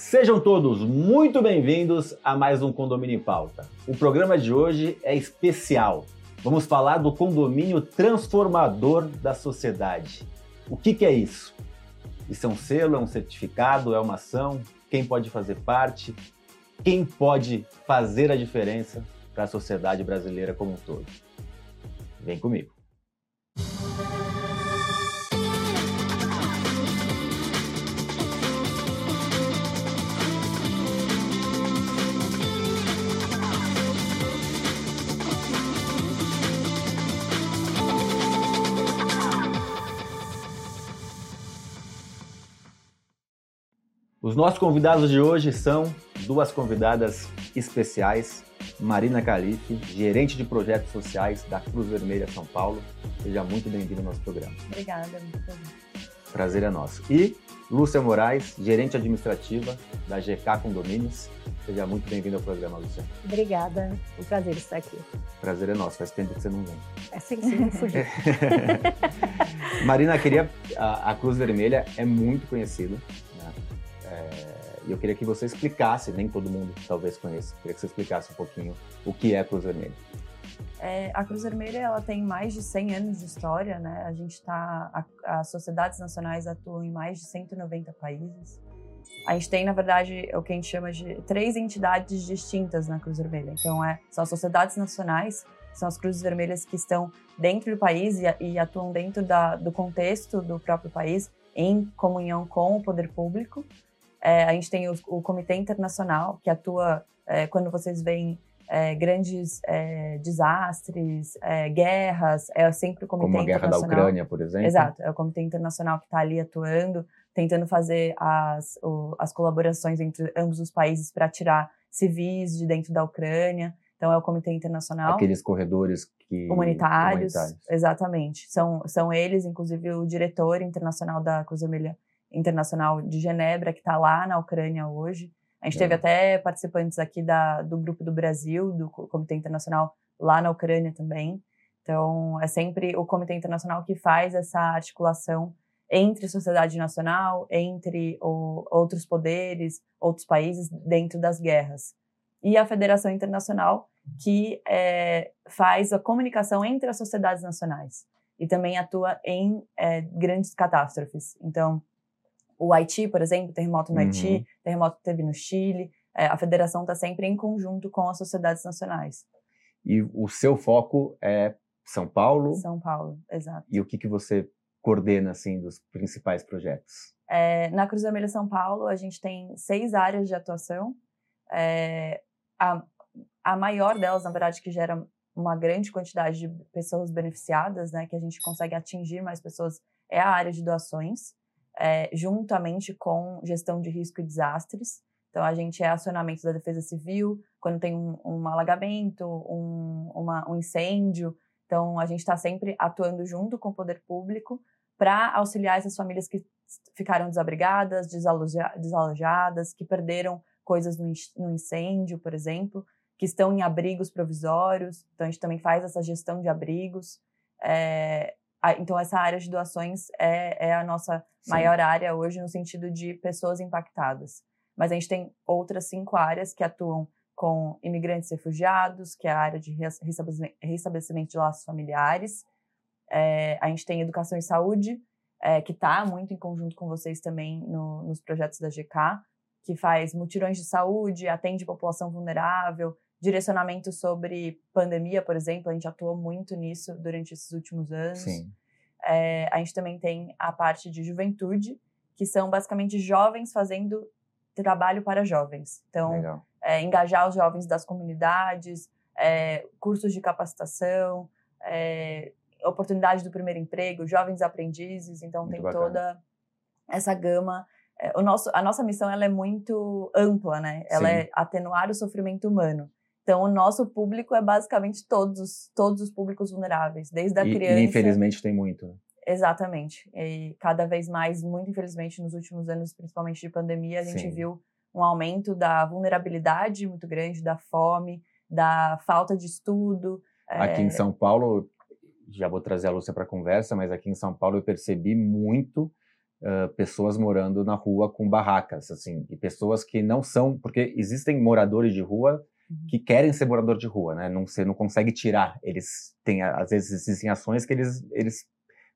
Sejam todos muito bem-vindos a mais um Condomínio em Pauta. O programa de hoje é especial. Vamos falar do condomínio transformador da sociedade. O que, que é isso? Isso é um selo, é um certificado, é uma ação? Quem pode fazer parte? Quem pode fazer a diferença para a sociedade brasileira como um todo? Vem comigo. Os nossos convidados de hoje são duas convidadas especiais. Marina Calife, gerente de projetos sociais da Cruz Vermelha São Paulo. Seja muito bem-vinda ao nosso programa. Obrigada, muito prazer. Prazer é nosso. E Lúcia Moraes, gerente administrativa da GK Condomínios. Seja muito bem-vinda ao programa, Lúcia. Obrigada, um prazer estar aqui. Prazer é nosso, faz tempo que você não vem. É sim, sim, fugir. Marina, queria. A, a Cruz Vermelha é muito conhecida e eu queria que você explicasse, nem todo mundo talvez conheça, queria que você explicasse um pouquinho o que é a Cruz Vermelha. É, a Cruz Vermelha ela tem mais de 100 anos de história, né? A gente está, as sociedades nacionais atuam em mais de 190 países. A gente tem, na verdade, o que a gente chama de três entidades distintas na Cruz Vermelha. Então, é, são as sociedades nacionais, são as cruzes vermelhas que estão dentro do país e, e atuam dentro da, do contexto do próprio país, em comunhão com o poder público. É, a gente tem o, o, Comitê Internacional, que atua é, quando vocês veem é, grandes é, desastres, é, guerras, é sempre o Comitê Como a guerra da Ucrânia, por exemplo. Exato, é o Comitê Internacional que está ali atuando, tentando fazer as, o, as colaborações entre ambos os países para tirar civis de dentro da Ucrânia. Então, é o Comitê Internacional. Aqueles corredores que... humanitários, humanitários. Exatamente. São, são eles, inclusive, o diretor internacional da Cruz Vermelha Internacional de Genebra, que está lá na Ucrânia hoje. A gente é. teve até participantes aqui da, do Grupo do Brasil, do Comitê Internacional, lá na Ucrânia também. Então, é sempre o Comitê Internacional que faz essa articulação entre sociedade nacional, entre o, outros poderes, outros países, dentro das guerras. E a Federação Internacional, que é, faz a comunicação entre as sociedades nacionais e também atua em é, grandes catástrofes. Então, o Haiti, por exemplo, terremoto no uhum. Haiti, terremoto que teve no Chile. É, a federação está sempre em conjunto com as sociedades nacionais. E o seu foco é São Paulo? São Paulo, exato. E o que, que você coordena, assim, dos principais projetos? É, na Cruz Vermelha São Paulo, a gente tem seis áreas de atuação. É, a, a maior delas, na verdade, que gera uma grande quantidade de pessoas beneficiadas, né, que a gente consegue atingir mais pessoas, é a área de doações é, juntamente com gestão de risco e desastres. Então, a gente é acionamento da Defesa Civil quando tem um, um alagamento, um, uma, um incêndio. Então, a gente está sempre atuando junto com o poder público para auxiliar essas famílias que ficaram desabrigadas, desaloja, desalojadas, que perderam coisas no, no incêndio, por exemplo, que estão em abrigos provisórios. Então, a gente também faz essa gestão de abrigos. É, então, essa área de doações é, é a nossa Sim. maior área hoje no sentido de pessoas impactadas. Mas a gente tem outras cinco áreas que atuam com imigrantes refugiados, que é a área de restabelecimento de laços familiares. É, a gente tem educação e saúde, é, que está muito em conjunto com vocês também no, nos projetos da GK, que faz mutirões de saúde, atende população vulnerável, direcionamento sobre pandemia, por exemplo, a gente atuou muito nisso durante esses últimos anos. Sim. É, a gente também tem a parte de juventude, que são basicamente jovens fazendo trabalho para jovens. Então, é, engajar os jovens das comunidades, é, cursos de capacitação, é, oportunidade do primeiro emprego, jovens aprendizes. Então, muito tem bacana. toda essa gama. É, o nosso, a nossa missão ela é muito ampla, né? Ela Sim. é atenuar o sofrimento humano. Então, o nosso público é basicamente todos, todos os públicos vulneráveis, desde a e, criança. E infelizmente tem muito. Né? Exatamente. E cada vez mais, muito infelizmente, nos últimos anos, principalmente de pandemia, a gente Sim. viu um aumento da vulnerabilidade muito grande, da fome, da falta de estudo. Aqui é... em São Paulo, já vou trazer a Lúcia para a conversa, mas aqui em São Paulo eu percebi muito uh, pessoas morando na rua com barracas, assim, e pessoas que não são, porque existem moradores de rua que querem ser morador de rua, né? Não, você não consegue tirar. Eles têm, às vezes, existem ações que eles, eles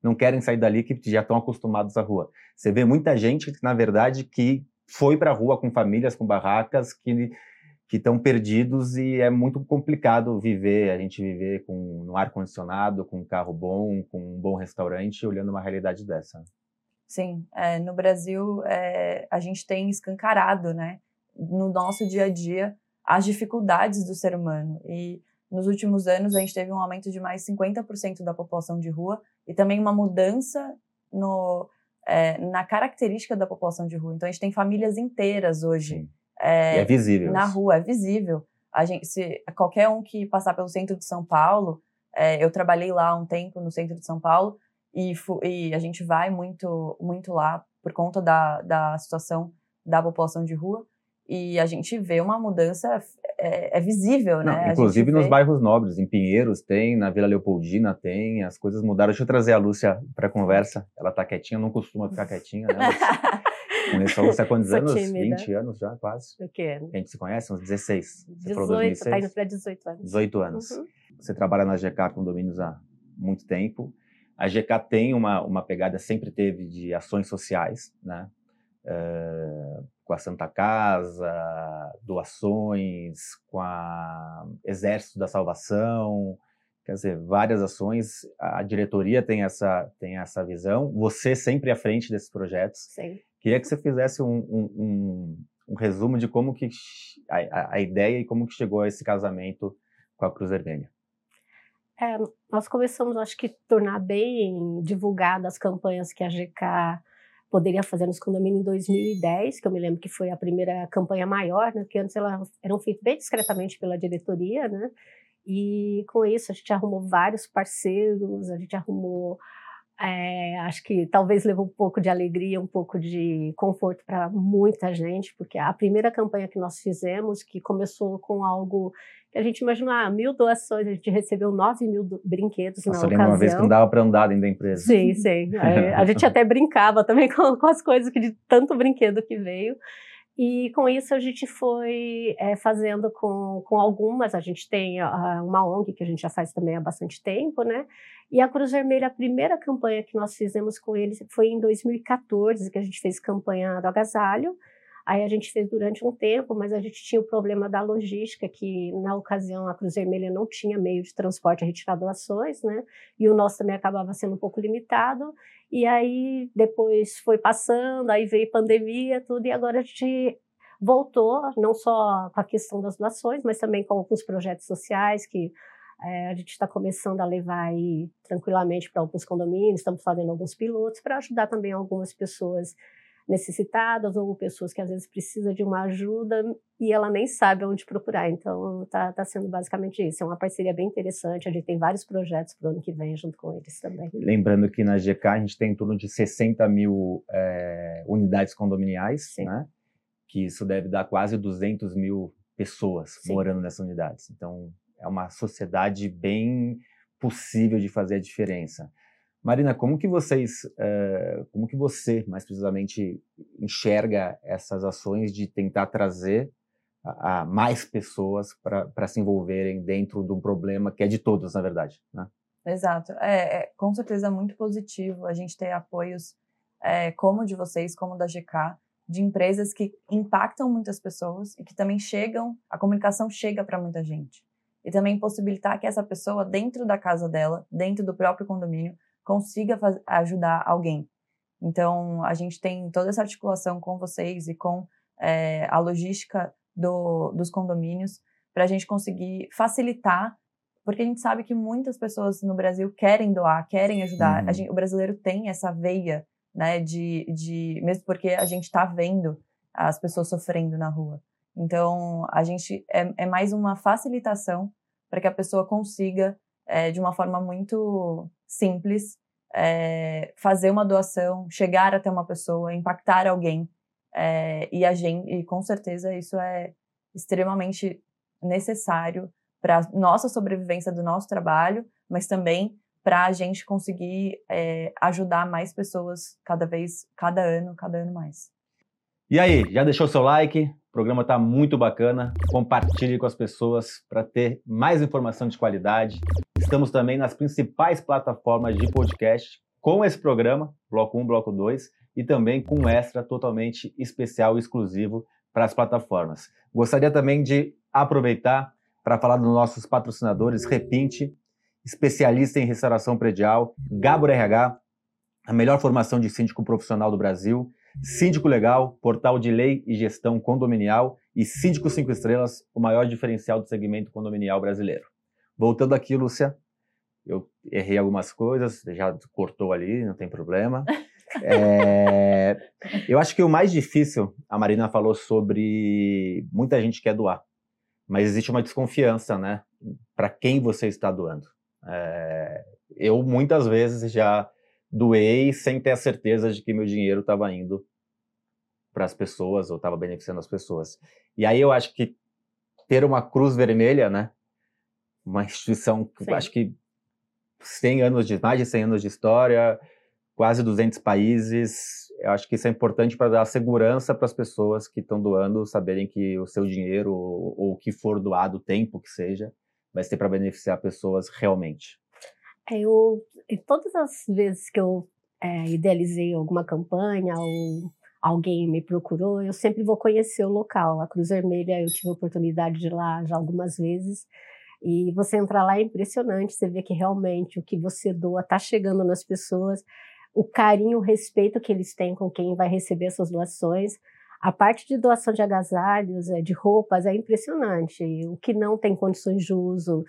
não querem sair dali, que já estão acostumados à rua. Você vê muita gente, na verdade, que foi para a rua com famílias, com barracas, que que estão perdidos e é muito complicado viver, a gente viver com no ar condicionado, com um carro bom, com um bom restaurante, olhando uma realidade dessa. Sim, é, no Brasil é, a gente tem escancarado, né, no nosso dia a dia as dificuldades do ser humano e nos últimos anos a gente teve um aumento de mais 50% da população de rua e também uma mudança no, é, na característica da população de rua. Então a gente tem famílias inteiras hoje. É, é visível. Na rua, é visível. A gente, se qualquer um que passar pelo centro de São Paulo, é, eu trabalhei lá um tempo no centro de São Paulo e, e, a gente vai muito, muito lá por conta da, da situação da população de rua e a gente vê uma mudança é, é visível, né? Não, inclusive nos vê... bairros nobres, em Pinheiros tem, na Vila Leopoldina tem, as coisas mudaram. Deixa eu trazer a Lúcia para conversa. Ela tá quietinha, não costuma ficar quietinha, né? Conheço você há quantos anos? Tímida. 20 anos já, quase. O quê? A gente se conhece? Uns 16. Você 18, tá indo para 18 anos. 18 anos. Uhum. Você trabalha na GK Condomínios há muito tempo. A GK tem uma, uma pegada, sempre teve, de ações sociais, né? Uh, com a Santa Casa, doações, com a Exército da Salvação, quer dizer, várias ações. A diretoria tem essa, tem essa visão. Você sempre à frente desses projetos. Sim. Queria que você fizesse um, um, um, um resumo de como que a, a, ideia e como que chegou a esse casamento com a Cruz Vermelha. É, nós começamos, acho que, tornar bem divulgadas as campanhas que a GK poderia fazer nos condomínios em 2010, que eu me lembro que foi a primeira campanha maior, né, porque antes elas eram feitas bem discretamente pela diretoria, né, e com isso a gente arrumou vários parceiros, a gente arrumou é, acho que talvez levou um pouco de alegria, um pouco de conforto para muita gente, porque a primeira campanha que nós fizemos, que começou com algo que a gente imaginou, ah, mil doações, a gente recebeu nove mil brinquedos Nossa, na ocasião. uma vez que não dava para andar dentro da empresa. Sim, sim. a gente até brincava também com, com as coisas que de tanto brinquedo que veio. E com isso a gente foi é, fazendo com, com algumas, a gente tem uh, uma ONG que a gente já faz também há bastante tempo, né? E a Cruz Vermelha, a primeira campanha que nós fizemos com eles foi em 2014, que a gente fez campanha do agasalho. Aí a gente fez durante um tempo, mas a gente tinha o problema da logística, que na ocasião a Cruz Vermelha não tinha meio de transporte a retirar doações, né? E o nosso também acabava sendo um pouco limitado. E aí depois foi passando, aí veio pandemia, tudo, e agora a gente voltou, não só com a questão das doações, mas também com alguns projetos sociais que é, a gente está começando a levar aí tranquilamente para alguns condomínios, estamos fazendo alguns pilotos para ajudar também algumas pessoas necessitadas ou pessoas que às vezes precisam de uma ajuda e ela nem sabe onde procurar. Então, está tá sendo basicamente isso. É uma parceria bem interessante. A gente tem vários projetos para o ano que vem junto com eles também. Lembrando que na GK a gente tem em torno de 60 mil é, unidades condominiais, Sim. né? que isso deve dar quase 200 mil pessoas Sim. morando nessas unidades. Então, é uma sociedade bem possível de fazer a diferença. Marina, como que vocês, uh, como que você, mais precisamente, enxerga essas ações de tentar trazer a, a mais pessoas para se envolverem dentro de um problema que é de todos, na verdade, né? Exato. É, é com certeza muito positivo a gente ter apoios é, como de vocês, como da GK, de empresas que impactam muitas pessoas e que também chegam, a comunicação chega para muita gente. E também possibilitar que essa pessoa, dentro da casa dela, dentro do próprio condomínio, consiga ajudar alguém. Então, a gente tem toda essa articulação com vocês e com é, a logística do, dos condomínios para a gente conseguir facilitar, porque a gente sabe que muitas pessoas no Brasil querem doar, querem ajudar. Gente, o brasileiro tem essa veia, né, de, de mesmo porque a gente está vendo as pessoas sofrendo na rua. Então, a gente é, é mais uma facilitação para que a pessoa consiga, é, de uma forma muito simples, é, fazer uma doação, chegar até uma pessoa, impactar alguém. É, e a e com certeza isso é extremamente necessário para nossa sobrevivência do nosso trabalho, mas também para a gente conseguir é, ajudar mais pessoas cada vez, cada ano, cada ano mais. E aí, já deixou seu like? O programa está muito bacana. Compartilhe com as pessoas para ter mais informação de qualidade. Estamos também nas principais plataformas de podcast com esse programa, Bloco 1, Bloco 2, e também com um extra totalmente especial e exclusivo para as plataformas. Gostaria também de aproveitar para falar dos nossos patrocinadores, Repinte, especialista em restauração predial, Gabor RH, a melhor formação de síndico profissional do Brasil, Síndico Legal, portal de lei e gestão condominial e Síndico 5 Estrelas, o maior diferencial do segmento condominial brasileiro. Voltando aqui, Lúcia, eu errei algumas coisas, já cortou ali, não tem problema. É, eu acho que o mais difícil, a Marina falou sobre muita gente quer doar, mas existe uma desconfiança, né? Para quem você está doando. É, eu muitas vezes já doei sem ter a certeza de que meu dinheiro estava indo para as pessoas ou estava beneficiando as pessoas. E aí eu acho que ter uma cruz vermelha, né? Uma instituição que acho que 100 anos de mais de 100 anos de história, quase 200 países. Eu acho que isso é importante para dar segurança para as pessoas que estão doando, saberem que o seu dinheiro ou o que for doado, o tempo que seja, vai ser para beneficiar pessoas realmente. É, eu, todas as vezes que eu é, idealizei alguma campanha ou alguém me procurou, eu sempre vou conhecer o local. A Cruz Vermelha, eu tive a oportunidade de ir lá já algumas vezes. E você entrar lá é impressionante, você vê que realmente o que você doa está chegando nas pessoas, o carinho, o respeito que eles têm com quem vai receber essas doações. A parte de doação de agasalhos, é, de roupas, é impressionante. O que não tem condições de uso,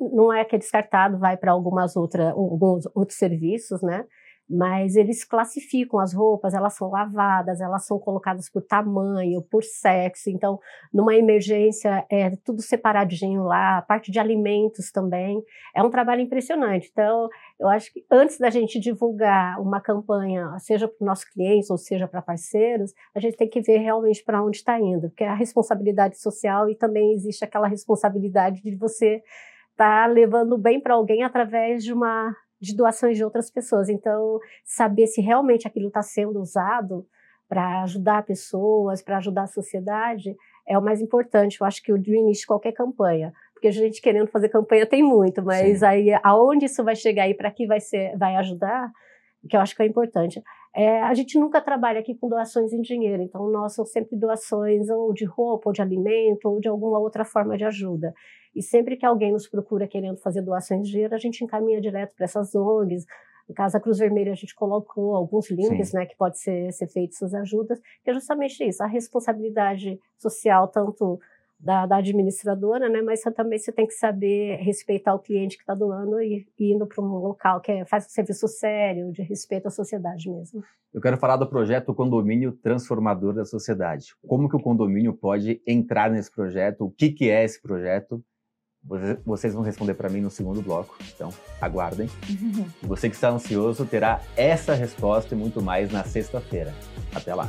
não é que é descartado, vai para algumas outras, alguns outros serviços, né? Mas eles classificam as roupas, elas são lavadas, elas são colocadas por tamanho, por sexo. Então, numa emergência, é tudo separadinho lá, a parte de alimentos também. É um trabalho impressionante. Então, eu acho que antes da gente divulgar uma campanha, seja para os nossos clientes ou seja para parceiros, a gente tem que ver realmente para onde está indo, porque é a responsabilidade social e também existe aquela responsabilidade de você estar tá levando bem para alguém através de uma de doações de outras pessoas. Então, saber se realmente aquilo está sendo usado para ajudar pessoas, para ajudar a sociedade, é o mais importante. Eu acho que o do início de qualquer campanha, porque a gente querendo fazer campanha tem muito, mas Sim. aí aonde isso vai chegar e para que vai ser, vai ajudar, que eu acho que é importante. É, a gente nunca trabalha aqui com doações em dinheiro, então nós são sempre doações ou de roupa, ou de alimento, ou de alguma outra forma de ajuda. E sempre que alguém nos procura querendo fazer doações de dinheiro, a gente encaminha direto para essas ONGs. No caso, a Cruz Vermelha, a gente colocou alguns links, né, que pode ser, ser feito essas ajudas, que é justamente isso, a responsabilidade social, tanto da, da, administradora, né? Mas também você tem que saber respeitar o cliente que está doando e, e indo para um local que é, faz um serviço sério, de respeito à sociedade mesmo. Eu quero falar do projeto Condomínio Transformador da Sociedade. Como que o condomínio pode entrar nesse projeto? O que, que é esse projeto? Vocês vão responder para mim no segundo bloco, então aguardem. Você que está ansioso terá essa resposta e muito mais na sexta-feira. Até lá!